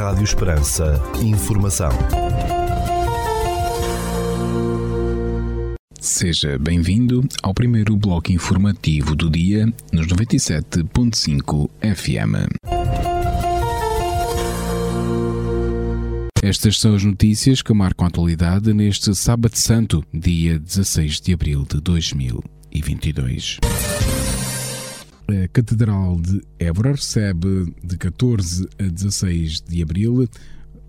Rádio Esperança. Informação. Seja bem-vindo ao primeiro bloco informativo do dia nos 97.5 FM. Estas são as notícias que marcam a atualidade neste Sábado Santo, dia 16 de abril de 2022. A Catedral de Évora recebe de 14 a 16 de abril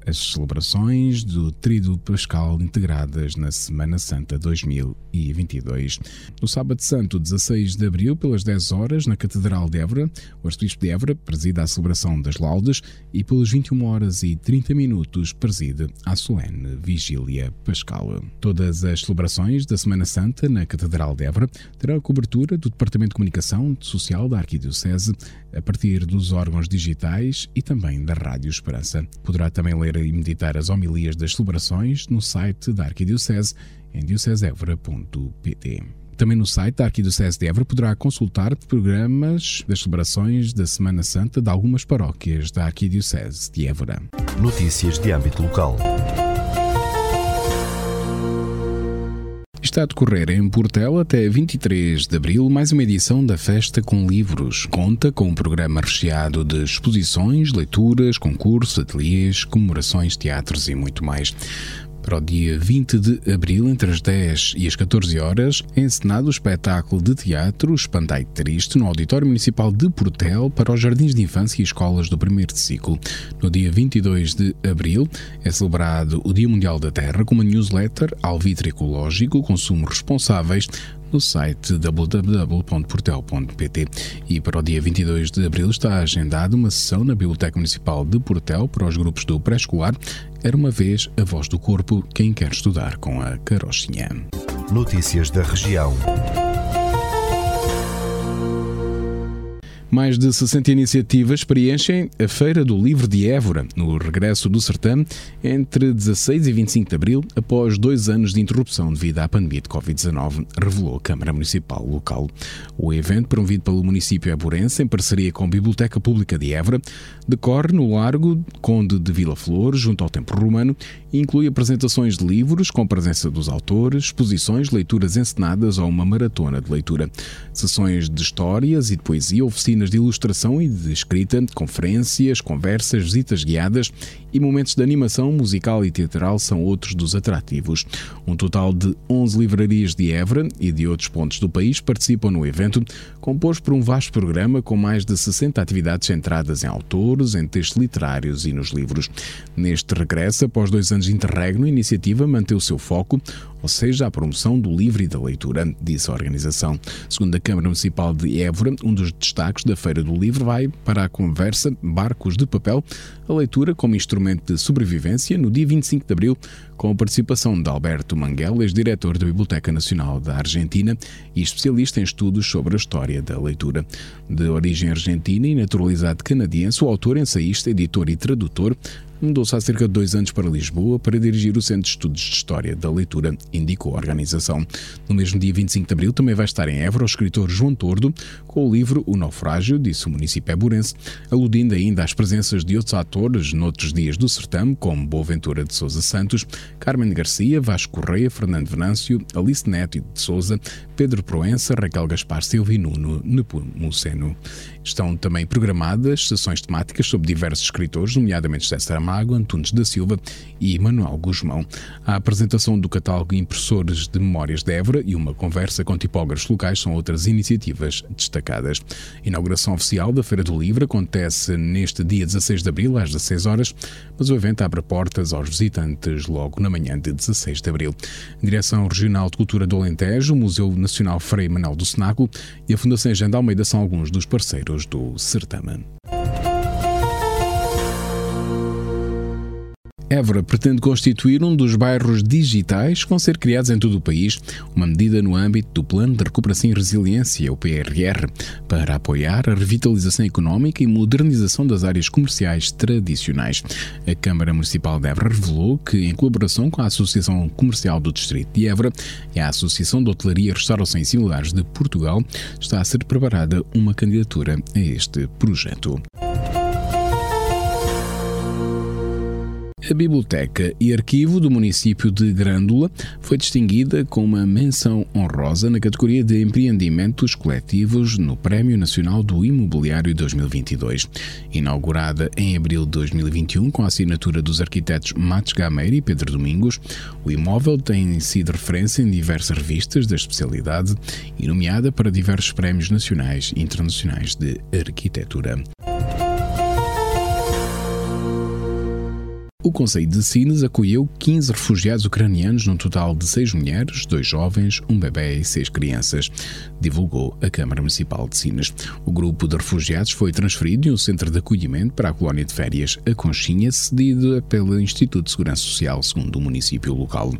as celebrações do Tríduo Pascal integradas na Semana Santa 2022. No Sábado Santo, 16 de abril, pelas 10 horas, na Catedral de Évora, o Arcebispo de Évora presida a celebração das laudes e pelas 21 horas e 30 minutos preside a solene Vigília Pascal. Todas as celebrações da Semana Santa na Catedral de Évora terão a cobertura do Departamento de Comunicação Social da Arquidiocese a partir dos órgãos digitais e também da Rádio Esperança. Poderá também ler e meditar as homilias das celebrações no site da Arquidiocese em diocesevra.pt. Também no site da Arquidiocese de Évora poderá consultar programas das celebrações da Semana Santa de algumas paróquias da Arquidiocese de Évora. Notícias de âmbito local. Está a decorrer em Portela até 23 de abril mais uma edição da Festa com Livros. Conta com um programa recheado de exposições, leituras, concursos, ateliês, comemorações, teatros e muito mais. Para o dia 20 de abril, entre as 10 e as 14 horas, é encenado o espetáculo de teatro Espantai Triste no Auditório Municipal de Portel para os jardins de infância e escolas do primeiro ciclo. No dia 22 de abril, é celebrado o Dia Mundial da Terra com uma newsletter Alvitre Ecológico, Consumo Responsáveis, no site www.portel.pt. E para o dia 22 de abril está agendada uma sessão na Biblioteca Municipal de Portel para os grupos do pré-escolar. Era uma vez a voz do corpo quem quer estudar com a carochinha. Notícias da região. Mais de 60 iniciativas preenchem a Feira do Livro de Évora, no regresso do certame, entre 16 e 25 de abril, após dois anos de interrupção devido à pandemia de Covid-19, revelou a Câmara Municipal local. O evento, promovido pelo município Évorense, em parceria com a Biblioteca Pública de Évora, decorre no Largo Conde de Vila Flor, junto ao Templo Romano, e inclui apresentações de livros com a presença dos autores, exposições, leituras encenadas ou uma maratona de leitura, sessões de histórias e de poesia, oficinas oficinas de ilustração e de escrita, conferências, conversas, visitas guiadas e momentos de animação musical e teatral são outros dos atrativos. Um total de 11 livrarias de Évora e de outros pontos do país participam no evento, composto por um vasto programa com mais de 60 atividades centradas em autores, em textos literários e nos livros. Neste regresso, após dois anos de interregno, a iniciativa manteve o seu foco, ou seja, a promoção do livro e da leitura, disse a organização. Segundo a Câmara Municipal de Évora, um dos destaques da Feira do Livro vai para a conversa Barcos de Papel, a leitura como instrumento de sobrevivência, no dia 25 de abril, com a participação de Alberto Manguel, ex-diretor da Biblioteca Nacional da Argentina e especialista em estudos sobre a história da leitura. De origem argentina e naturalizado canadiense, o autor, ensaísta, editor e tradutor mudou-se há cerca de dois anos para Lisboa para dirigir o Centro de Estudos de História da Leitura, indicou a organização. No mesmo dia 25 de abril também vai estar em Évora o escritor João Tordo com o livro O Naufrágio, disse o município eburense, aludindo ainda às presenças de outros atores noutros dias do certame, como Boaventura de Souza Santos, Carmen Garcia, Vasco Correia, Fernando Venâncio, Alice Neto de Souza, Pedro Proença, Raquel Gaspar Silva e Nuno Nepomuceno. Estão também programadas sessões temáticas sobre diversos escritores, nomeadamente José Saramago, Antunes da Silva e Manuel Guzmão. A apresentação do catálogo Impressores de Memórias de Évora e uma conversa com tipógrafos locais são outras iniciativas destacadas. A inauguração oficial da Feira do Livro acontece neste dia 16 de abril, às 16 horas, mas o evento abre portas aos visitantes logo na manhã de 16 de abril. A Direção Regional de Cultura do Alentejo, o Museu Nacional Frei Manuel do Cenáculo e a Fundação Agenda Almeida são alguns dos parceiros do certamen. Évora pretende constituir um dos bairros digitais que vão ser criados em todo o país, uma medida no âmbito do Plano de Recuperação e Resiliência, o PRR, para apoiar a revitalização económica e modernização das áreas comerciais tradicionais. A Câmara Municipal de Évora revelou que, em colaboração com a Associação Comercial do Distrito de Évora e a Associação de Hotelaria, Restauração e Similares de Portugal, está a ser preparada uma candidatura a este projeto. A Biblioteca e Arquivo do município de Grândola foi distinguida com uma menção honrosa na categoria de empreendimentos coletivos no Prémio Nacional do Imobiliário 2022. Inaugurada em abril de 2021 com a assinatura dos arquitetos Matos Gameira e Pedro Domingos, o imóvel tem sido referência em diversas revistas da especialidade e nomeada para diversos prémios nacionais e internacionais de arquitetura. O Conselho de Sines acolheu 15 refugiados ucranianos, num total de 6 mulheres, 2 jovens, um bebê e 6 crianças, divulgou a Câmara Municipal de Sines. O grupo de refugiados foi transferido de um centro de acolhimento para a colónia de férias A Conchinha, cedida pelo Instituto de Segurança Social, segundo o município local.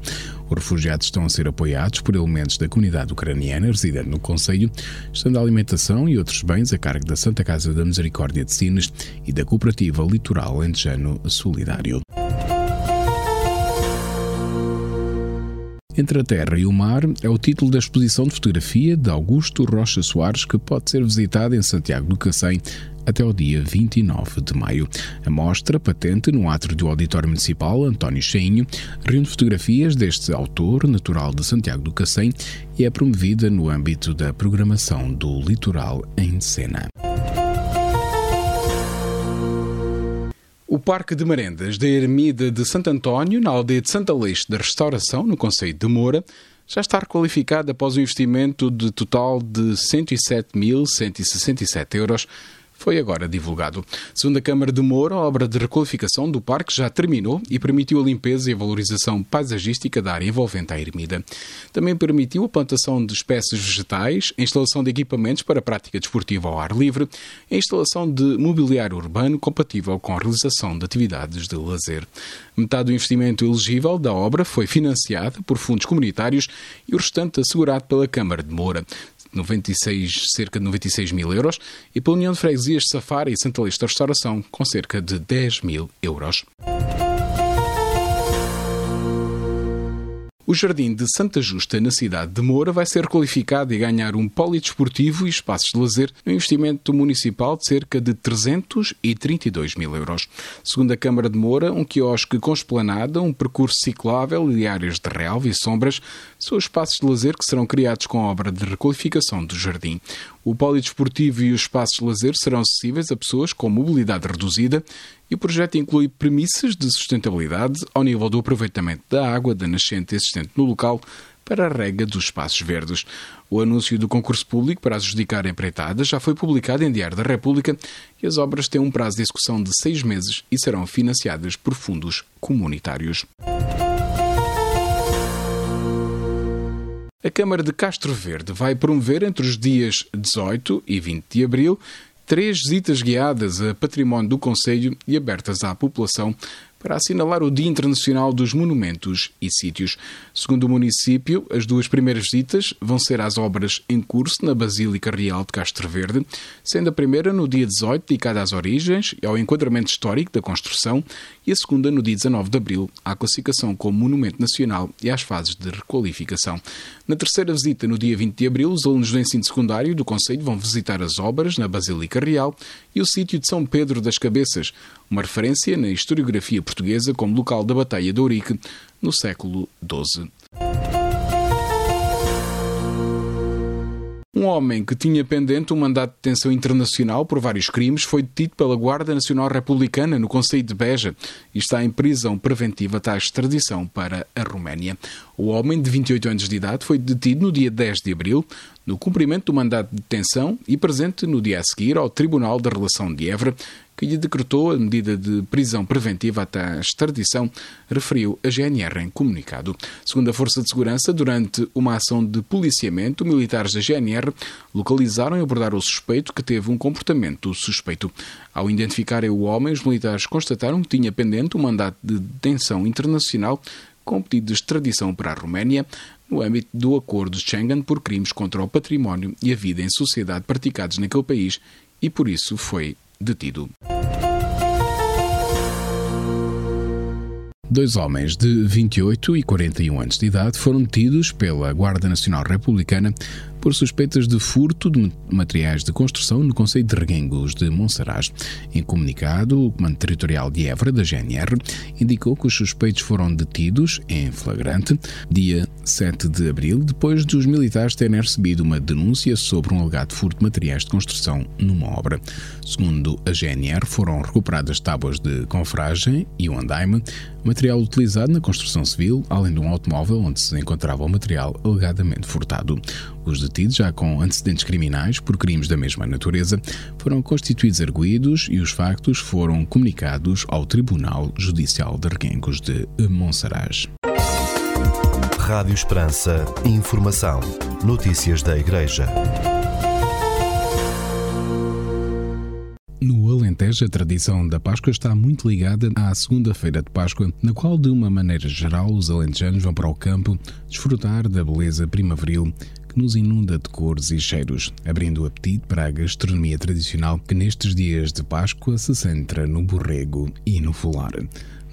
Os refugiados estão a ser apoiados por elementos da comunidade ucraniana residente no Conselho, estando a alimentação e outros bens a cargo da Santa Casa da Misericórdia de Sines e da Cooperativa Litoral Lentejano Solidário. Entre a Terra e o Mar é o título da exposição de fotografia de Augusto Rocha Soares que pode ser visitada em Santiago do Cacém até o dia 29 de maio. A mostra, patente no átrio do Auditório Municipal António Cheinho, reúne fotografias deste autor natural de Santiago do Cacém e é promovida no âmbito da programação do Litoral em Cena. O Parque de Marendas da Ermida de Santo António, na aldeia de Santa Leste da Restauração, no Conselho de Moura, já está requalificado após um investimento de total de 107.167 euros foi agora divulgado. Segundo a Câmara de Moura, a obra de requalificação do parque já terminou e permitiu a limpeza e a valorização paisagística da área envolvente à ermida. Também permitiu a plantação de espécies vegetais, a instalação de equipamentos para prática desportiva ao ar livre a instalação de mobiliário urbano compatível com a realização de atividades de lazer. Metade do investimento elegível da obra foi financiada por fundos comunitários e o restante assegurado pela Câmara de Moura. 96, cerca de 96 mil euros, e pela União de Freguesias de Safari e Santa Lista Restauração, com cerca de 10 mil euros. O Jardim de Santa Justa, na cidade de Moura, vai ser requalificado e ganhar um polidesportivo e espaços de lazer no investimento municipal de cerca de 332 mil euros. Segundo a Câmara de Moura, um quiosque com esplanada, um percurso ciclável e áreas de relva e sombras são os espaços de lazer que serão criados com a obra de requalificação do jardim. O polidesportivo e os espaços de lazer serão acessíveis a pessoas com mobilidade reduzida e o projeto inclui premissas de sustentabilidade ao nível do aproveitamento da água da nascente existente no local para a rega dos espaços verdes. O anúncio do concurso público para adjudicar a empreitada já foi publicado em Diário da República e as obras têm um prazo de execução de seis meses e serão financiadas por fundos comunitários. A Câmara de Castro Verde vai promover entre os dias 18 e 20 de abril três visitas guiadas a património do Conselho e abertas à população para assinalar o Dia Internacional dos Monumentos e Sítios. Segundo o município, as duas primeiras visitas vão ser às obras em curso na Basílica Real de Castro Verde, sendo a primeira no dia 18 dedicada às origens e ao enquadramento histórico da construção e a segunda no dia 19 de abril à classificação como Monumento Nacional e às fases de requalificação. Na terceira visita, no dia 20 de abril, os alunos do ensino secundário do Conselho vão visitar as obras na Basílica Real e o sítio de São Pedro das Cabeças, uma referência na historiografia portuguesa como local da Batalha de Ourique no século XII. Um homem que tinha pendente um mandato de detenção internacional por vários crimes foi detido pela Guarda Nacional Republicana no Conselho de Beja e está em prisão preventiva até a extradição para a Roménia. O homem, de 28 anos de idade, foi detido no dia 10 de abril, no cumprimento do mandato de detenção e presente no dia a seguir ao Tribunal da Relação de Évora, que lhe decretou a medida de prisão preventiva até a extradição, referiu a GNR em comunicado. Segundo a Força de Segurança, durante uma ação de policiamento, militares da GNR localizaram e abordaram o suspeito que teve um comportamento suspeito. Ao identificarem o homem, os militares constataram que tinha pendente um mandato de detenção internacional com pedido de extradição para a Roménia, no âmbito do Acordo de Schengen por crimes contra o património e a vida em sociedade praticados naquele país e por isso foi detido. Dois homens de 28 e 41 anos de idade foram detidos pela Guarda Nacional Republicana por suspeitas de furto de materiais de construção no Conselho de Reguengos de Monsaraz. Em comunicado, o Comando Territorial de Évora, da GNR, indicou que os suspeitos foram detidos em flagrante dia 7 de abril, depois dos militares terem recebido uma denúncia sobre um alegado furto de materiais de construção numa obra. Segundo a GNR, foram recuperadas tábuas de confragem e um andaime, material utilizado na construção civil, além de um automóvel onde se encontrava o material alegadamente furtado. Os detidos, já com antecedentes criminais por crimes da mesma natureza, foram constituídos arguídos e os factos foram comunicados ao Tribunal Judicial de Reguengos de Monsaraz. Rádio Esperança. Informação. Notícias da Igreja. No Alentejo, a tradição da Páscoa está muito ligada à segunda-feira de Páscoa, na qual, de uma maneira geral, os alentejanos vão para o campo desfrutar da beleza primaveril que nos inunda de cores e cheiros, abrindo o apetite para a gastronomia tradicional que nestes dias de Páscoa se centra no borrego e no folar.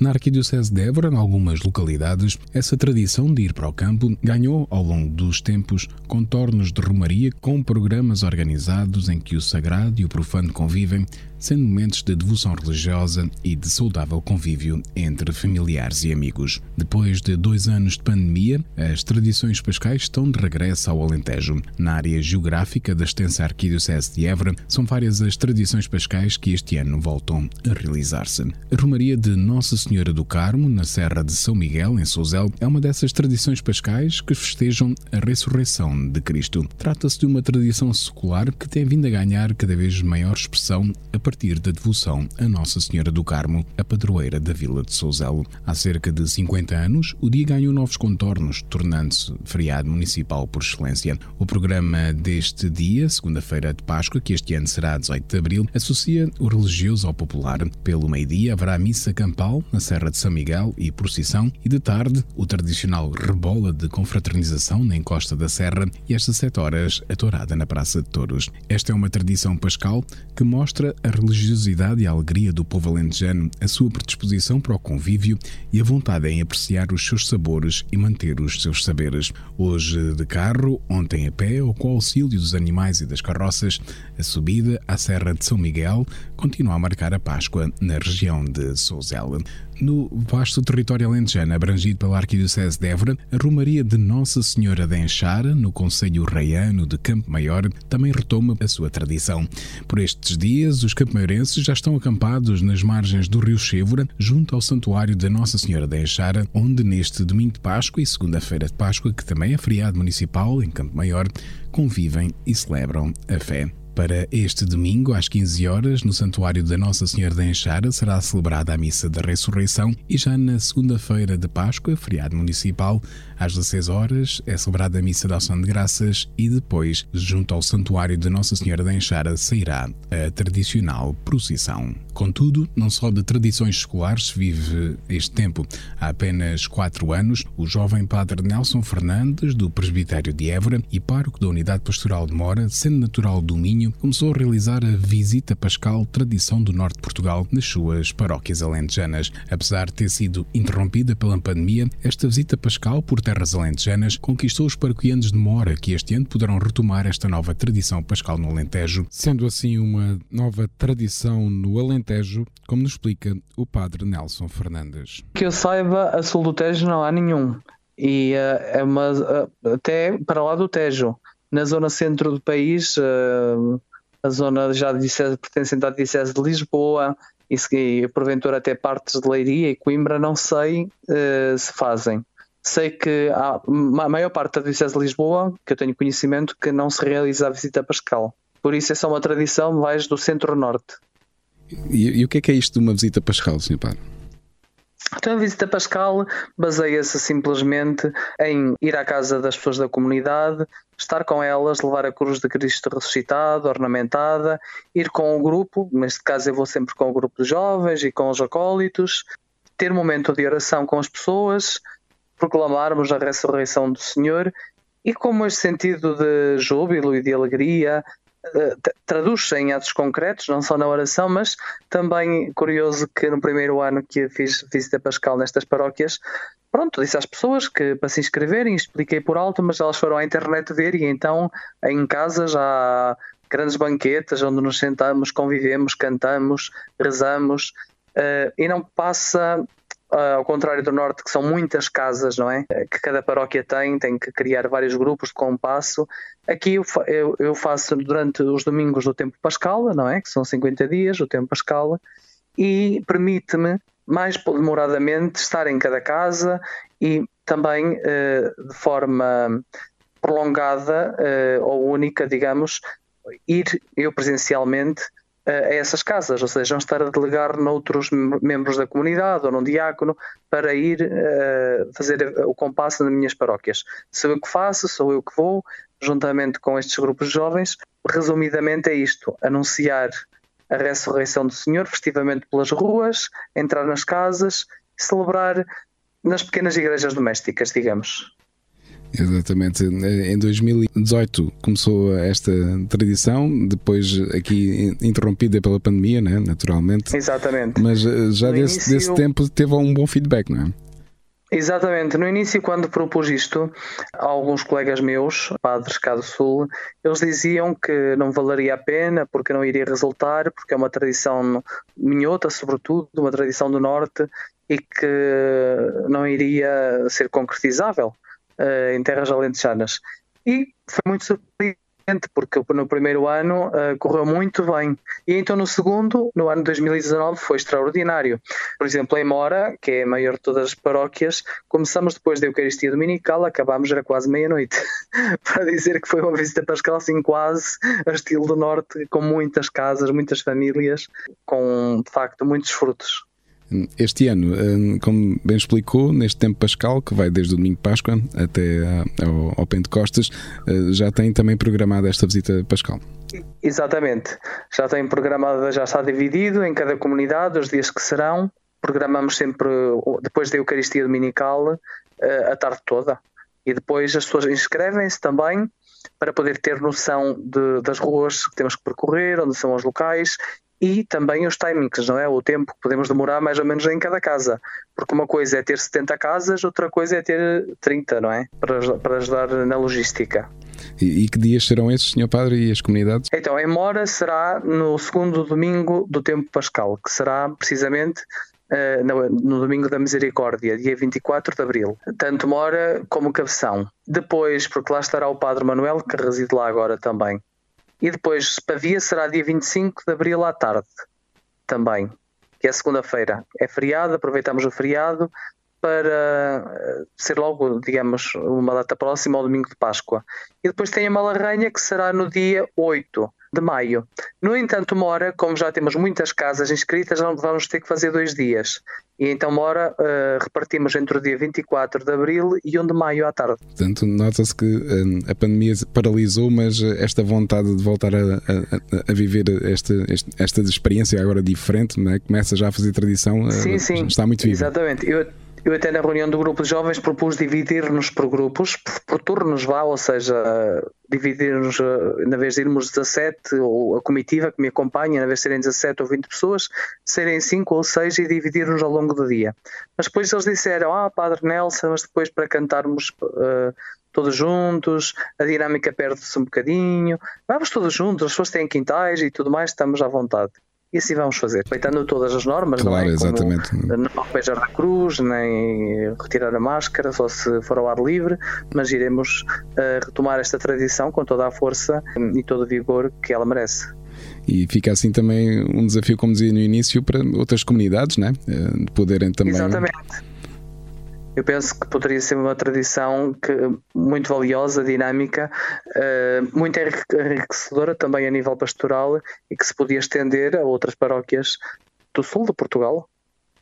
Na Arquidiocese de Évora, em algumas localidades, essa tradição de ir para o campo ganhou, ao longo dos tempos, contornos de romaria com programas organizados em que o sagrado e o profano convivem, sendo momentos de devoção religiosa e de saudável convívio entre familiares e amigos. Depois de dois anos de pandemia, as tradições pascais estão de regresso ao Alentejo. Na área geográfica da extensa Arquidiocese de Évora, são várias as tradições pascais que este ano voltam a realizar-se. A Romaria de Nossa Senhora do Carmo, na Serra de São Miguel, em Souzel, é uma dessas tradições pascais que festejam a ressurreição de Cristo. Trata-se de uma tradição secular que tem vindo a ganhar cada vez maior expressão a partir da devoção a Nossa Senhora do Carmo, a padroeira da Vila de Souzelo. Há cerca de 50 anos, o dia ganhou novos contornos, tornando-se feriado municipal por excelência. O programa deste dia, segunda-feira de Páscoa, que este ano será 18 de abril, associa o religioso ao popular. Pelo meio-dia haverá missa campal na Serra de São Miguel e procissão, e de tarde o tradicional rebola de confraternização na encosta da Serra e às 17 horas a tourada na Praça de Touros. Esta é uma tradição pascal que mostra a religiosidade e a alegria do povo alentejano, a sua predisposição para o convívio e a vontade em apreciar os seus sabores e manter os seus saberes. Hoje de carro, ontem a pé ou com o auxílio dos animais e das carroças, a subida à Serra de São Miguel continua a marcar a Páscoa na região de Souzela. No vasto território alentejano abrangido pela Arquidiocese de Évora, a Romaria de Nossa Senhora de Enxara, no Conselho Reiano de Campo Maior, também retoma a sua tradição. Por estes dias, os campomaiorenses já estão acampados nas margens do rio Chévora, junto ao Santuário de Nossa Senhora de Enxara, onde neste domingo de Páscoa e segunda-feira de Páscoa, que também é feriado municipal em Campo Maior, convivem e celebram a fé. Para este domingo, às 15 horas, no Santuário da Nossa Senhora da Enxara, será celebrada a Missa da Ressurreição e já na segunda-feira de Páscoa, feriado municipal, às 16 horas, é celebrada a Missa da Ação de Graças e depois, junto ao Santuário da Nossa Senhora da Enxara, sairá a tradicional procissão. Contudo, não só de tradições escolares vive este tempo. Há apenas quatro anos, o jovem padre Nelson Fernandes, do Presbitério de Évora e pároco da Unidade Pastoral de Mora, sendo natural do Minho, começou a realizar a Visita Pascal Tradição do Norte de Portugal nas suas paróquias alentejanas. Apesar de ter sido interrompida pela pandemia, esta visita pascal por terras alentejanas conquistou os paroquianos de Mora, que este ano poderão retomar esta nova tradição pascal no Alentejo, sendo assim uma nova tradição no Alentejo, como nos explica o padre Nelson Fernandes. Que eu saiba, a sul do Tejo não há nenhum. E uh, é uma, uh, até para lá do Tejo, na zona centro do país, uh, a zona já pertencente à Diocese de Lisboa e, e porventura até partes de Leiria e Coimbra, não sei se fazem. Sei que há a maior parte da Diocese de Lisboa, que eu tenho conhecimento, que não se realiza a visita pascal. Por isso, é uma tradição mais do centro-norte. E, e, o que é que é isto de uma visita pascal, Sr. Padre? Então, a visita pascal baseia-se simplesmente em ir à casa das pessoas da comunidade, estar com elas, levar a cruz de Cristo ressuscitado, ornamentada, ir com o grupo, neste caso eu vou sempre com o grupo de jovens e com os acólitos, ter um momento de oração com as pessoas, proclamarmos a ressurreição do Senhor. E como este sentido de júbilo e de alegria eh, traduz-se em atos concretos, não só na oração, mas também curioso que no primeiro ano que fiz visita pascal nestas paróquias, pronto, disse às pessoas que para se inscreverem, expliquei por alto, mas elas foram à internet ver e então em casa já grandes banquetes onde nos sentamos, convivemos, cantamos, rezamos uh, e não passa ao contrário do Norte, que são muitas casas, não é? Que cada paróquia tem, tem que criar vários grupos de compasso. Aqui eu, eu, eu, faço durante os domingos do tempo pascal, não é? Que são 50 dias, o tempo pascal, e permite-me mais demoradamente estar em cada casa e também uh, de forma prolongada uh, ou única, digamos, ir eu presencialmente a essas casas, ou seja, não estar a delegar noutros membros da comunidade ou num diácono para ir uh, fazer o compasso nas minhas paróquias. Sou eu que faço, sou eu que vou, juntamente com estes grupos de jovens. Resumidamente é isto: anunciar a ressurreição do Senhor festivamente pelas ruas, entrar nas casas celebrar nas pequenas igrejas domésticas, digamos. Exatamente. Em 2018 começou esta tradição, depois aqui interrompida pela pandemia, né? naturalmente. Exatamente. Mas eh, já desse, início... desse tempo teve um bom feedback, não é? Exatamente. No início, quando propus isto, alguns colegas meus, padres cá do Sul, eles diziam que não valeria a pena porque não iria resultar, porque é uma tradição minhota, sobretudo, uma tradição do Norte, e que não iria ser concretizável uh, em terras alentejanas. E foi muito surpreendente porque no primeiro ano uh, correu muito bem. E então no segundo, no ano de 2019, foi extraordinário. Por exemplo, em Mora, que é a maior de todas as paróquias, começamos depois da Eucaristia Dominical, acabámos já quase meia-noite. Para dizer que foi uma visita pascal assim quase a estilo do Norte, com muitas casas, muitas famílias, com de facto muitos frutos. Este ano, hum, como bem explicou, neste tempo pascal, que vai desde o domingo de Páscoa até ao, Pentecostes, hum, já tem também programada esta visita pascal. Exatamente. Já tem programada, já está dividido em cada comunidade, os dias que serão. Programamos sempre, depois da Eucaristia Dominical, hum, a tarde toda. E depois as pessoas inscrevem-se também para poder ter noção de, das ruas que temos que percorrer, onde são os locais e também os timings, não é? O tempo que podemos demorar mais ou menos em cada casa. Porque uma coisa é ter 70 casas, outra coisa é ter 30, não é? Para, para ajudar na logística. E, e que dias serão esses, Sr. Padre, e as comunidades? Então, em Mora será no segundo domingo do tempo pascal, que será precisamente uh, no, no, domingo da Misericórdia, dia 24 de abril. Tanto Mora como Cabeção. Depois, porque lá estará o Padre Manuel, que reside lá agora também. E depois Pavia será dia 25 de abril à tarde, também, que é segunda-feira. É feriado, aproveitamos o feriado para eh, ser logo, digamos, uma data próxima ao domingo de Páscoa. E depois tem a Malarranha, que será no dia 8 de maio. No entanto, Mora, como já temos muitas casas inscritas, vamos ter que fazer dois dias. E então Mora uh, repartimos entre o dia 24 de abril e 1 de maio à tarde. Portanto, nota-se que uh, a pandemia paralisou, mas esta vontade de voltar a, a, a viver esta, esta experiência agora diferente, né? começa já a fazer tradição, uh, sim, sim, está muito viva. Exatamente. Eu, eu até na reunião do grupo de jovens propus dividir-nos por grupos, por, por turnos vá, ou seja, dividir-nos, eh, na vez de irmos 17, ou a comitiva que me acompanha, na vez de serem 17 ou 20 pessoas, serem 5 ou 6 e dividir-nos ao longo do dia. Mas depois eles disseram, ah, Padre Nelson, mas depois para cantarmos uh, todos juntos, a dinâmica perde-se um bocadinho, vamos todos juntos, as pessoas têm quintais e tudo mais, estamos à vontade. E assim vamos fazer, respeitando todas as normas, claro, não é? exatamente. Como não beijar da cruz, nem retirar a máscara, só se for ao ar livre, mas iremos uh, retomar esta tradição com toda a força e todo o vigor que ela merece. E fica assim também um desafio, como dizia no início, para outras comunidades, né? Uh, poderem também. Exatamente eu penso que poderia ser uma tradição que, muito valiosa, dinâmica, uh, muito enriquecedora também a nível pastoral e que se podia estender a outras paróquias do sul de Portugal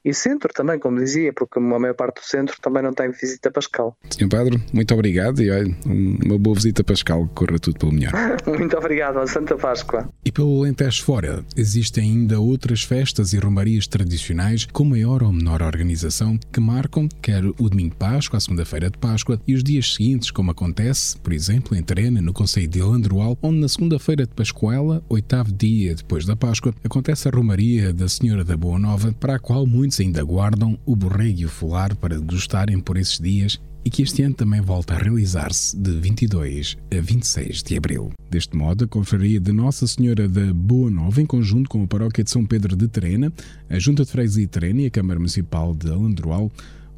e centro também, como dizia, porque a maior parte do centro também não tem visita pascal. Senhor Padre, muito obrigado e olha, uma boa visita pascal, que corra tudo pelo melhor. muito obrigado, a Santa Páscoa. E pelo Alentejo fora, existem ainda outras festas e romarias tradicionais com maior ou menor organização que marcam quer o domingo de Páscoa, a segunda-feira de Páscoa e os dias seguintes, como acontece, por exemplo, em Terena, no Conselho de Landroal, onde na segunda-feira de Pascoela, oitavo dia depois da Páscoa, acontece a romaria da Senhora da Boa Nova, para a qual muitos ainda guardam o borrego e o folar para degustarem por esses dias e que este ano também volta a realizar-se de 22 a 26 de abril. Deste modo, a Confraria de Nossa Senhora da Boa Nova, em conjunto com a Paróquia de São Pedro de Terena, a Junta de Freguesia de Terena e a Câmara Municipal de Alandroal,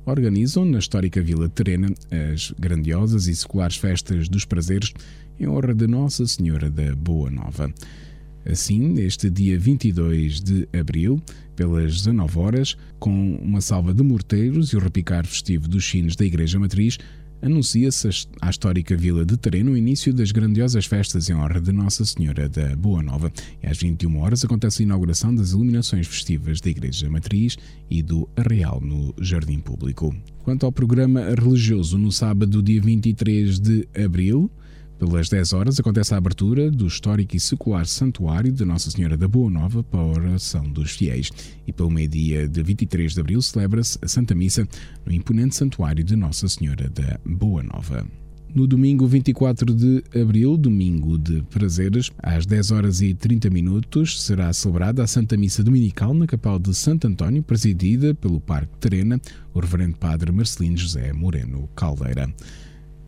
organizam na histórica Vila de Terena as grandiosas e seculares festas dos prazeres em honra de Nossa Senhora da Boa Nova. Assim, este dia 22 de abril, pelas 19 horas, com uma salva de morteiros e o repicar festivo dos sinos da Igreja Matriz, anuncia-se à histórica vila de Tereno o início das grandiosas festas em honra de Nossa Senhora da Boa Nova. E às 21 horas acontece a inauguração das iluminações festivas da Igreja Matriz e do Arreal no Jardim Público. Quanto ao programa religioso, no sábado, dia 23 de abril, pelas 10 horas acontece a abertura do histórico e secular Santuário de Nossa Senhora da Boa Nova para a oração dos fiéis. E pelo meio-dia de 23 de abril celebra-se a Santa Missa no imponente Santuário de Nossa Senhora da Boa Nova. No domingo 24 de abril, domingo de prazeres, às 10 horas e 30 minutos, será celebrada a Santa Missa Dominical na Capela de Santo António, presidida pelo Parque Terena, o Reverendo Padre Marcelino José Moreno Caldeira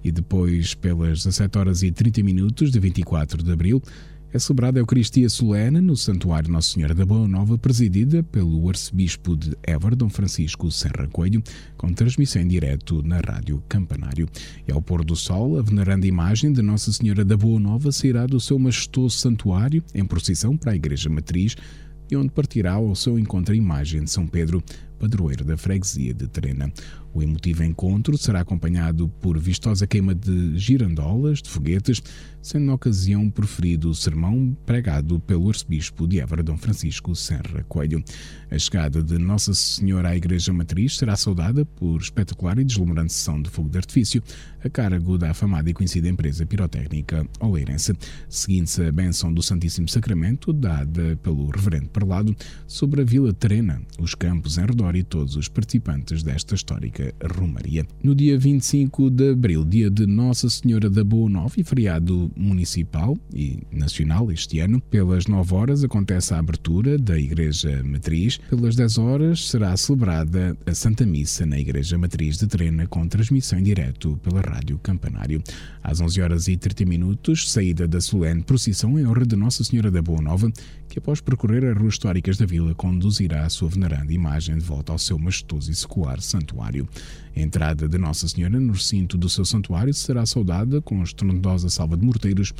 e depois, pelas 17 horas e 30 minutos de 24 de abril, é celebrada a Eucaristia Solene no Santuário Nossa Senhora da Boa Nova, presidida pelo Arcebispo de Évora, Dom Francisco Serra Coelho, com transmissão em direto na Rádio Campanário. E ao pôr do sol, a veneranda imagem de Nossa Senhora da Boa Nova sairá do seu majestoso santuário em procissão para a Igreja Matriz, e onde partirá ao seu encontro a imagem de São Pedro, padroeiro da freguesia de Terena. O emotivo encontro será acompanhado por vistosa queima de girandolas, de foguetes, sendo na ocasião preferido o sermão pregado pelo arcebispo de Évora, Dom Francisco Serra Coelho. A chegada de Nossa Senhora à Igreja Matriz será saudada por espetacular e deslumbrante sessão de fogo de artifício, a cargo da afamada e conhecida empresa pirotécnica Oleirense, seguindo-se a benção do Santíssimo Sacramento, dada pelo Reverendo Parlado, sobre a Vila Terena, os campos em redor e todos os participantes desta histórica Romaria. No dia 25 de abril, dia de Nossa Senhora da Boa Nova e feriado municipal e nacional este ano, pelas 9 horas acontece a abertura da Igreja Matriz. Pelas 10 horas será celebrada a Santa Missa na Igreja Matriz de Trena com transmissão em direto pela Rádio Campanário. Às 11 horas e 30 minutos, saída da solene procissão em honra de Nossa Senhora da Boa Nova, que após percorrer as ruas históricas da vila conduzirá a sua veneranda imagem de volta ao seu majestoso e secular santuário. A entrada de Nossa Senhora no recinto do seu santuário será saudada com estrondosa salva de morteiros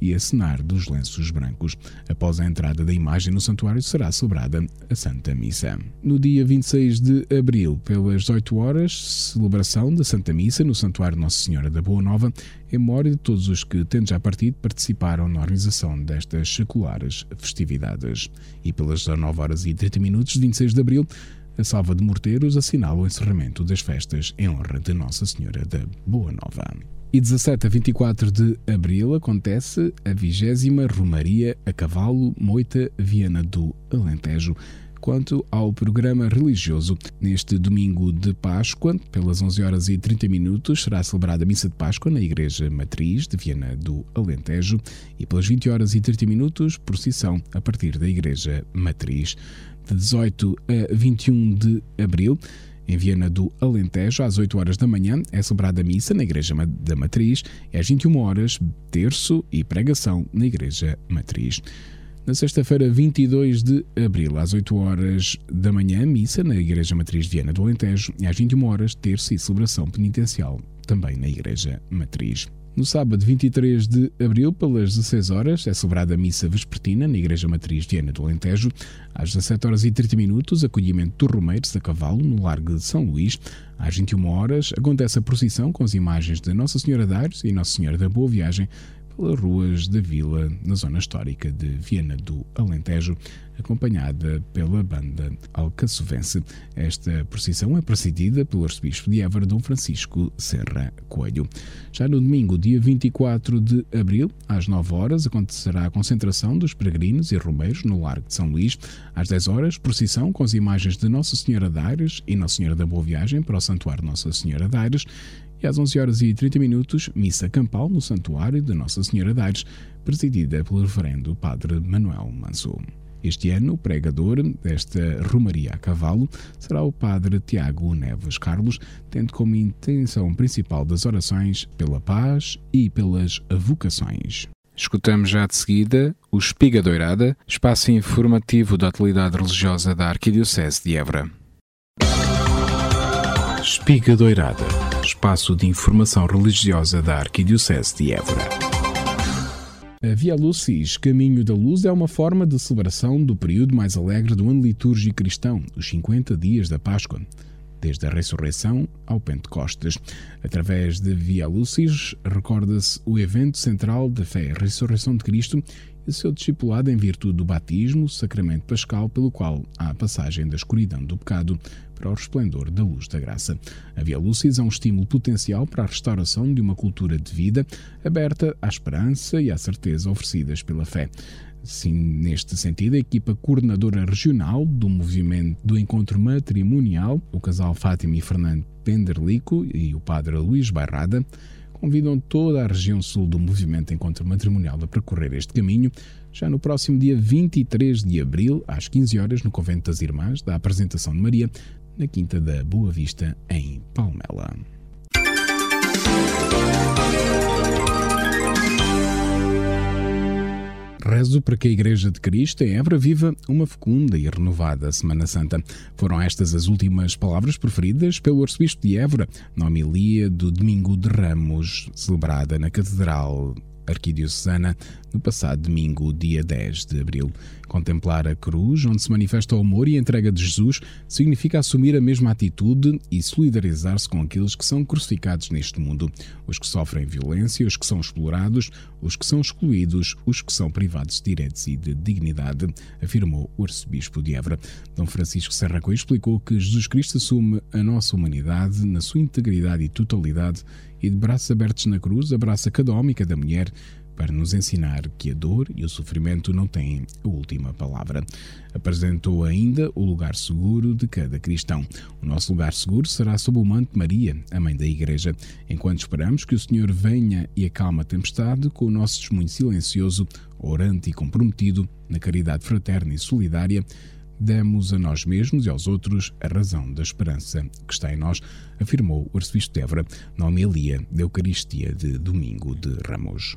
e a cenar dos lenços brancos. Após a entrada da imagem no santuário, será celebrada a Santa Missa. No dia 26 de abril, pelas 18 horas, celebração da Santa Missa no Santuário Nossa Senhora da Boa Nova, em memória de todos os que, tendo já partido, participaram na organização destas seculares festividades. E pelas 19 horas e 30 minutos de 26 de abril, a salva de morteiros assinala o encerramento das festas em honra de Nossa Senhora da Boa Nova. E 17 a 24 de abril acontece a vigésima Romaria a Cavalo Moita Viana do Alentejo. Quanto ao programa religioso, neste domingo de Páscoa, pelas 11 horas e 30 minutos, será celebrada a Missa de Páscoa na Igreja Matriz de Viana do Alentejo e pelas 20 horas e 30 minutos, procissão a partir da Igreja Matriz de 18 a 21 de abril. Em Viana do Alentejo, às 8 horas da manhã, é celebrada a missa na Igreja da Matriz e às 21 horas, terço e pregação na Igreja Matriz. Na sexta-feira, 22 de abril, às 8 horas da manhã, missa na Igreja Matriz de Viana do Alentejo e às 21 horas, terço e celebração penitencial também na Igreja Matriz. No sábado 23 de abril, pelas 16 horas, é celebrada a missa vespertina na Igreja Matriz Viana do Alentejo. Às 17 horas e 30 minutos, acolhimento dos Romeiros a cavalo no Largo de São Luís. Às 21 horas, acontece a procissão com as imagens de Nossa Senhora de Aires e Nossa Senhora da Boa Viagem pelas ruas da vila, na zona histórica de Viana do Alentejo, acompanhada pela banda alcaçovense. Esta procissão é presidida pelo arcebispo de Évora, Dom Francisco Serra Coelho. Já no domingo, dia 24 de abril, às 9 horas, acontecerá a concentração dos peregrinos e romeiros no Largo de São Luís. Às 10 horas, procissão com as imagens de Nossa Senhora de Aires e Nossa Senhora da Boa Viagem para o Santuário Nossa Senhora de Aires e às 11 horas e 30 minutos, missa campal no Santuário de Nossa Senhora de Aires, presidida pelo reverendo Padre Manuel Manso. Este ano, o pregador desta Romaria a Cavalo será o padre Tiago Neves Carlos, tendo como intenção principal das orações pela paz e pelas vocações. Escutamos já de seguida o Espiga Doirada, espaço informativo da atualidade religiosa da Arquidiocese de Évora. Espiga Doirada, espaço de informação religiosa da Arquidiocese de Évora. A Via Lucis, Caminho da Luz, é uma forma de celebração do período mais alegre do ano litúrgico cristão, os 50 dias da Páscoa desde a ressurreição ao Pentecostes. Através de Via Lucis, recorda-se o evento central da fé, a ressurreição de Cristo e seu discipulado em virtude do batismo, sacramento pascal, pelo qual há a passagem da escuridão do pecado para o resplendor da luz da graça. A Via Lucis é um estímulo potencial para a restauração de uma cultura de vida aberta à esperança e à certeza oferecidas pela fé. Sim, neste sentido, a equipa coordenadora regional do movimento do encontro matrimonial, o casal Fátima e Fernando Penderlico e o padre Luís Barrada, convidam toda a região sul do movimento Encontro Matrimonial a percorrer este caminho, já no próximo dia 23 de abril, às 15 horas, no Convento das Irmãs, da apresentação de Maria, na Quinta da Boa Vista, em Palmela. Rezo para que a Igreja de Cristo em Évora viva uma fecunda e renovada Semana Santa. Foram estas as últimas palavras preferidas pelo Arcebispo de Évora na homilia do Domingo de Ramos, celebrada na Catedral Arquidiocesana no passado domingo, dia 10 de abril. Contemplar a cruz, onde se manifesta o amor e a entrega de Jesus, significa assumir a mesma atitude e solidarizar-se com aqueles que são crucificados neste mundo, os que sofrem violência, os que são explorados, os que são excluídos, os que são privados de direitos e de dignidade, afirmou o arcebispo de Évora. Dom Francisco Serra Coelho explicou que Jesus Cristo assume a nossa humanidade na sua integridade e totalidade e de braços abertos na cruz abraça cada homem e cada mulher para nos ensinar que a dor e o sofrimento não têm a última palavra. Apresentou ainda o lugar seguro de cada cristão. O nosso lugar seguro será sob o manto de Maria, a mãe da Igreja, enquanto esperamos que o Senhor venha e acalme a tempestade com o nosso testemunho silencioso, orante e comprometido na caridade fraterna e solidária demos a nós mesmos e aos outros a razão da esperança que está em nós, afirmou o arcebispo de Évora na homilia da Eucaristia de Domingo de Ramos.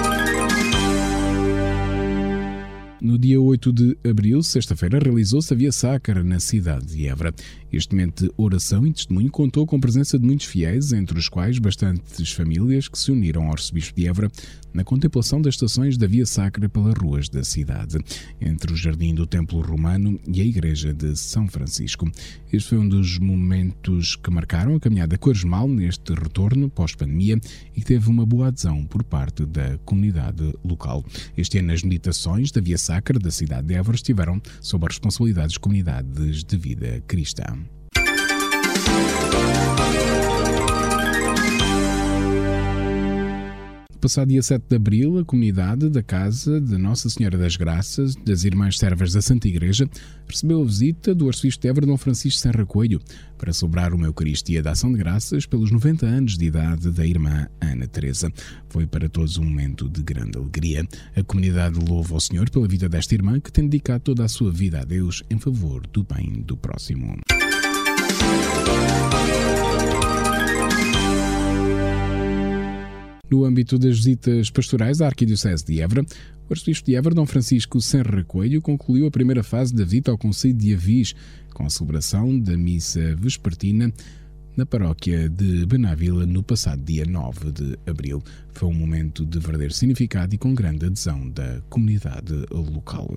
No dia 8 de abril, sexta-feira, realizou-se a Via Sacra na cidade de Évora. Este momento de oração e testemunho contou com a presença de muitos fiéis, entre os quais bastantes famílias que se uniram ao arcebispo de Évora na contemplação das estações da Via Sacra pelas ruas da cidade, entre o jardim do Templo Romano e a Igreja de São Francisco. Este foi um dos momentos que marcaram a caminhada quaresmal neste retorno pós-pandemia e teve uma boa adesão por parte da comunidade local. Este ano, as meditações da Via Sacra da cidade de Évora estiveram sob a responsabilidade das comunidades de vida cristã. Passado dia 7 de abril, a comunidade da Casa de Nossa Senhora das Graças, das Irmãs Servas da Santa Igreja, recebeu a visita do arcebispo Évora, Dom Francisco Serra Coelho, para celebrar uma Eucaristia da Ação de Graças pelos 90 anos de idade da irmã Ana Teresa. Foi para todos um momento de grande alegria. A comunidade louva ao Senhor pela vida desta irmã que tem dedicado toda a sua vida a Deus em favor do bem do próximo. No âmbito das visitas pastorais à Arquidiocese de Évora, o arcebispo de Évora, Dom Francisco Serra Coelho, concluiu a primeira fase da visita ao Conselho de Avis, com a celebração da missa vespertina na paróquia de Benavila no passado dia 9 de abril. Foi um momento de verdadeiro significado e com grande adesão da comunidade local.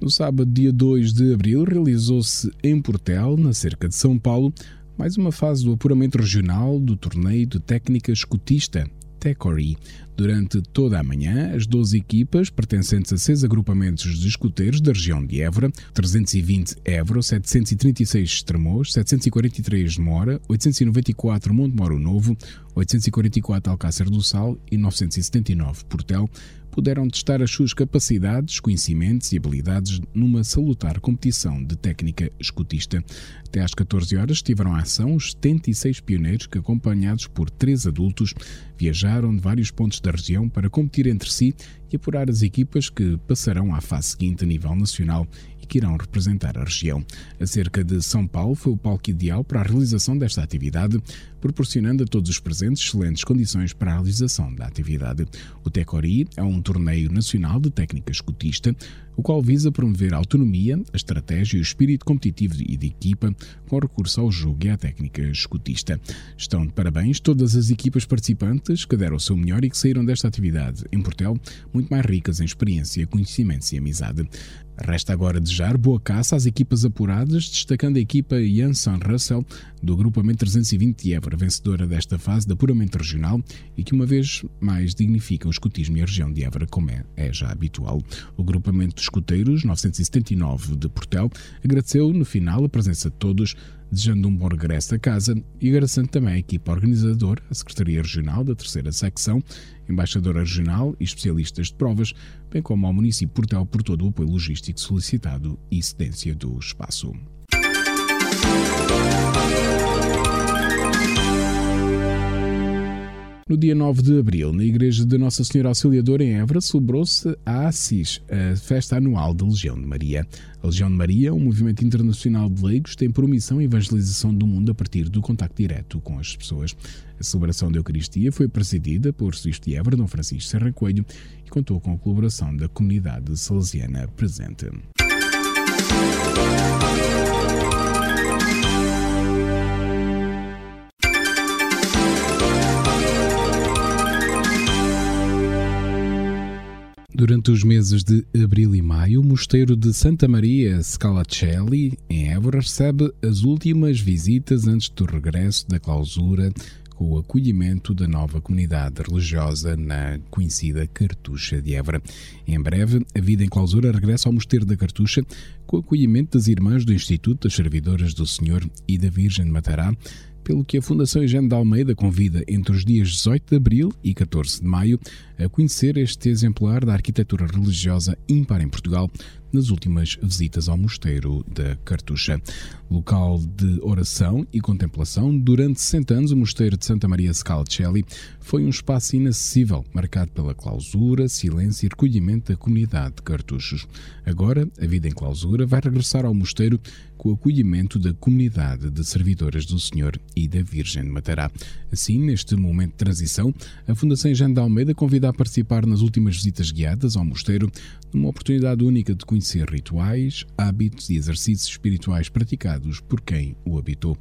No sábado, dia 2 de abril, realizou-se em Portel, na cerca de São Paulo, mais uma fase do apuramento regional do torneio de técnica escutista Tecory. Durante toda a manhã, as 12 equipas, pertencentes a seis agrupamentos de escuteiros da região de Évora, 320 Évora, 736 Estremoz, 743 Mora, 894 Monte Moro Novo, 844 Alcácer do Sal e 979 Portel, puderam testar as suas capacidades, conhecimentos e habilidades numa salutar competição de técnica escutista. Até às 14 horas estiveram à ação os 76 pioneiros que, acompanhados por três adultos, viajaram de vários pontos da região para competir entre si e apurar as equipas que passarão à fase seguinte a nível nacional que irão representar a região. A cerca de São Paulo foi o palco ideal para a realização desta atividade, proporcionando a todos os presentes excelentes condições para a realização da atividade. O Tecori é um torneio nacional de técnica escutista, o qual visa promover a autonomia, a estratégia e o espírito competitivo e de equipa com recurso ao jogo e à técnica escutista. Estão de parabéns todas as equipas participantes que deram o seu melhor e que saíram desta atividade em Portel muito mais ricas em experiência, conhecimentos e amizade. Resta agora desejar boa caça às equipas apuradas, destacando a equipa Janssen Russell do agrupamento 320 de Évora, vencedora desta fase de apuramento regional e que uma vez mais dignifica o escutismo e a região de Évora, como é, é já habitual. O agrupamento de escuteiros 979 de Portel agradeceu no final a presença de todos, desejando um bom regresso a casa e agradecendo também à equipa organizadora, a Secretaria Regional da Terceira Secção, Embaixadora Regional e especialistas de provas, bem como ao município Portel por todo o apoio logístico solicitado e cedência do espaço. No dia 9 de abril, na Igreja de Nossa Senhora Auxiliadora em Évora, celebrou-se a Assis, a festa anual da Legião de Maria. A Legião de Maria, um movimento internacional de leigos, tem por missão a evangelização do mundo a partir do contacto direto com as pessoas. A celebração da Eucaristia foi presidida por Sisto de Évora, Dom Francisco Serra Coelho, e contou com a colaboração da comunidade salesiana presente. Durante os meses de abril e maio, o Mosteiro de Santa Maria Scalacelli, em Évora, recebe as últimas visitas antes do regresso da clausura com o acolhimento da nova comunidade religiosa na conhecida Cartucha de Évora. Em breve, a vida em clausura regressa ao Mosteiro da Cartucha com o acolhimento das irmãs do Instituto das Servidoras do Senhor e da Virgem de Matará, pelo que a Fundação Eugênio de Almeida convida entre os dias 18 de abril e 14 de maio a conhecer este exemplar da arquitetura religiosa ímpar em Portugal, nas últimas visitas ao Mosteiro da Cartucha. Local de oração e contemplação, durante 60 anos o Mosteiro de Santa Maria Scalcelli foi um espaço inacessível, marcado pela clausura, silêncio e recolhimento da comunidade de cartuchos. Agora, a vida em clausura vai regressar ao mosteiro com o acolhimento da comunidade de servidoras do Senhor e da Virgem de Matará. Assim, neste momento de transição, a Fundação Jean de Almeida convida a participar nas últimas visitas guiadas ao mosteiro, numa oportunidade única de conhecer rituais, hábitos e exercícios espirituais praticados por quem o habitou.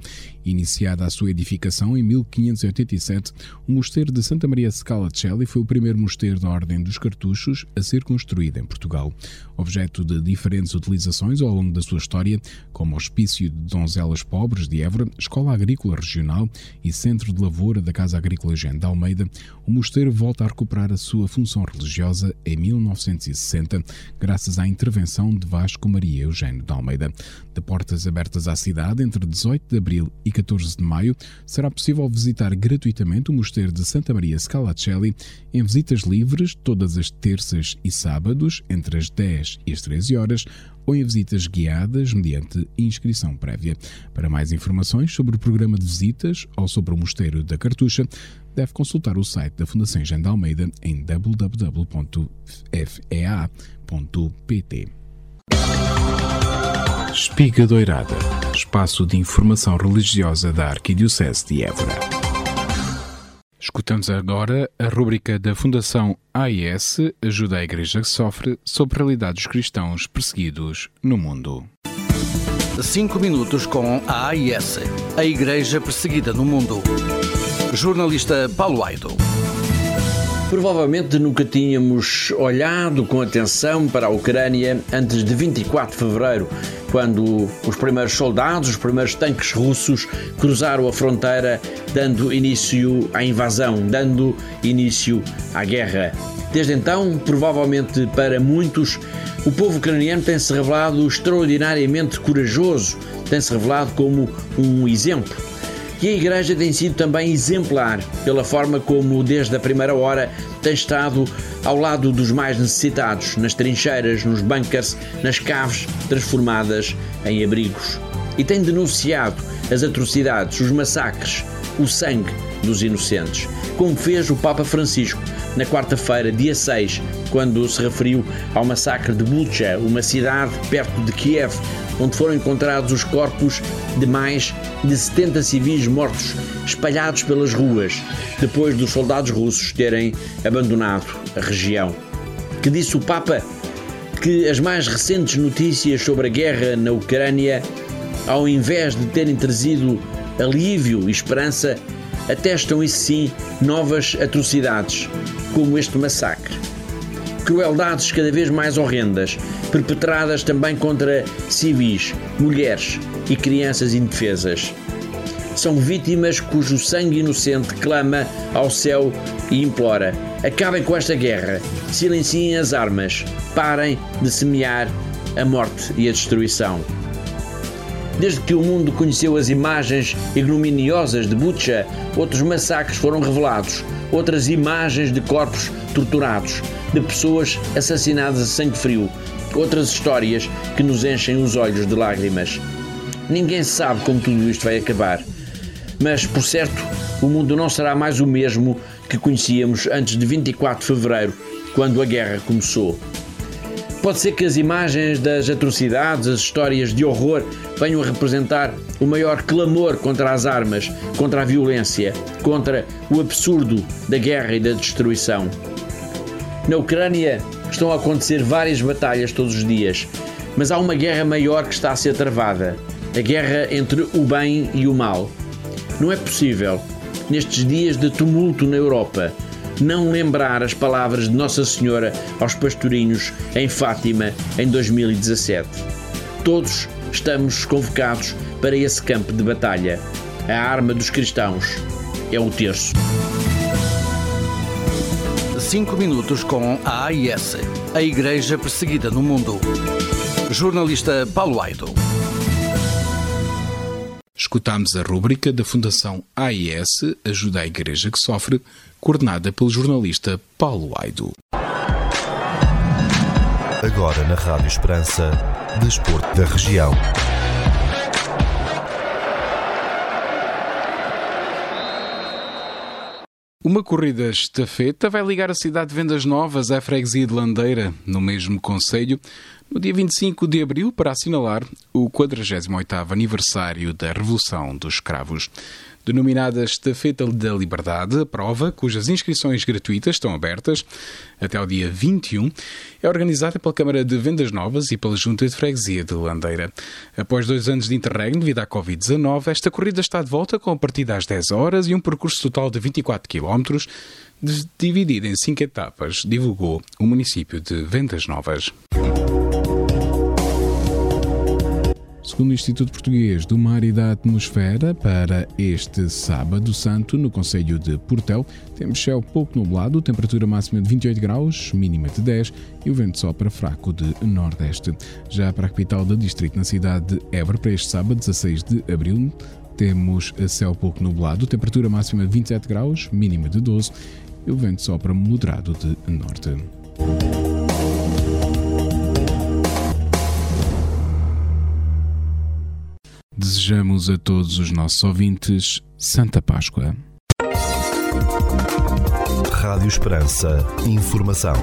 Iniciada a sua edificação em 1587, o mosteiro de Santa Maria Scalacelli foi o primeiro mosteiro da Ordem dos Cartuchos a ser construído em Portugal. Objeto de diferentes utilizações ao longo da sua história, como Hospício de Donzelas Pobres de Évora, Escola Agrícola Regional e Centro de Lavoura da Casa Agrícola Gente de Almeida, o mosteiro volta a recuperar a sua função religiosa em 1960, graças à intervenção de Vasco Maria Eugênio de Almeida. De portas abertas à cidade entre 18 de abril e 14 de maio, será possível visitar gratuitamente o Mosteiro de Santa Maria Scalacelli em visitas livres todas as terças e sábados, entre as 10 e as 13 horas, ou em visitas guiadas mediante inscrição prévia. Para mais informações sobre o programa de visitas ou sobre o Mosteiro da Cartucha, deve consultar o site da Fundação Jean de Almeida em www.fea.pt. Espiga Doirada, espaço de informação religiosa da Arquidiocese de Évora. Escutamos agora a rúbrica da Fundação AIS Ajuda a Igreja que Sofre sobre a realidade dos cristãos perseguidos no mundo. 5 minutos com a AIS, a Igreja Perseguida no Mundo. Jornalista Paulo Aido. Provavelmente nunca tínhamos olhado com atenção para a Ucrânia antes de 24 de fevereiro, quando os primeiros soldados, os primeiros tanques russos cruzaram a fronteira, dando início à invasão, dando início à guerra. Desde então, provavelmente para muitos, o povo ucraniano tem-se revelado extraordinariamente corajoso, tem-se revelado como um exemplo E a Igreja tem sido também exemplar pela forma como, desde a primeira hora, tem estado ao lado dos mais necessitados, nas trincheiras, nos bunkers, nas caves transformadas em abrigos. E tem denunciado as atrocidades, os massacres, o sangue dos inocentes, como fez o Papa Francisco na quarta-feira, dia 6, quando se referiu ao massacre de Bucha, uma cidade perto de Kiev, onde foram encontrados os corpos de mais de 70 civis mortos, espalhados pelas ruas, depois dos soldados russos terem abandonado a região. Que disse o Papa que as mais recentes notícias sobre a guerra na Ucrânia, ao invés de terem trazido alívio e esperança, atestam isso sim novas atrocidades, como este massacre. Crueldades cada vez mais horrendas, perpetradas também contra civis, mulheres e crianças indefesas. São vítimas cujo sangue inocente clama ao céu e implora: acabem com esta guerra, silenciem as armas, parem de semear a morte e a destruição. Desde que o mundo conheceu as imagens ignominiosas de Butcha, outros massacres foram revelados, outras imagens de corpos torturados, de pessoas assassinadas a sangue frio, outras histórias que nos enchem os olhos de lágrimas. Ninguém sabe como tudo isto vai acabar. Mas, por certo, o mundo não será mais o mesmo que conhecíamos antes de 24 de fevereiro, quando a guerra começou. Pode ser que as imagens das atrocidades, as histórias de horror, venham a representar o maior clamor contra as armas, contra a violência, contra o absurdo da guerra e da destruição. Na Ucrânia estão a acontecer várias batalhas todos os dias, mas há uma guerra maior que está a ser travada a guerra entre o bem e o mal. Não é possível, nestes dias de tumulto na Europa, não lembrar as palavras de Nossa Senhora aos pastorinhos em Fátima em 2017. Todos estamos convocados para esse campo de batalha. A arma dos cristãos é o terço. 5 minutos com a AIS, a Igreja Perseguida no Mundo. Jornalista Paulo Aido. Escutámos a rúbrica da Fundação AIS Ajuda a Igreja que Sofre, coordenada pelo jornalista Paulo Aido. Agora na Rádio Esperança, Desporto da Região. Uma corrida estafeta vai ligar a cidade de Vendas Novas à freguesia de Landeira, no mesmo concelho, no dia 25 de abril, para assinalar o 48º aniversário da Revolução dos Escravos denominada Estafeta da Liberdade, a prova, cujas inscrições gratuitas estão abertas até ao dia 21, é organizada pela Câmara de Vendas Novas e pela Junta de Freguesia de Landeira. Após dois anos de interregno devido à Covid-19, esta corrida está de volta com a partida às 10 horas e um percurso total de 24 km, dividido em cinco etapas, divulgou o município de Vendas Novas. Segundo o Instituto Português do Mar e da Atmosfera, para este sábado santo, no Conselho de Portel, temos céu pouco nublado, temperatura máxima de 28 graus, mínima de 10 e o vento sopra fraco de nordeste. Já para a capital do distrito, na cidade de Évora, para este sábado, 16 de abril, temos céu pouco nublado, temperatura máxima de 27 graus, mínima de 12 e o vento sopra moderado de norte. Desejamos a todos os nossos ouvintes Santa Páscoa. Rádio Esperança. Informação.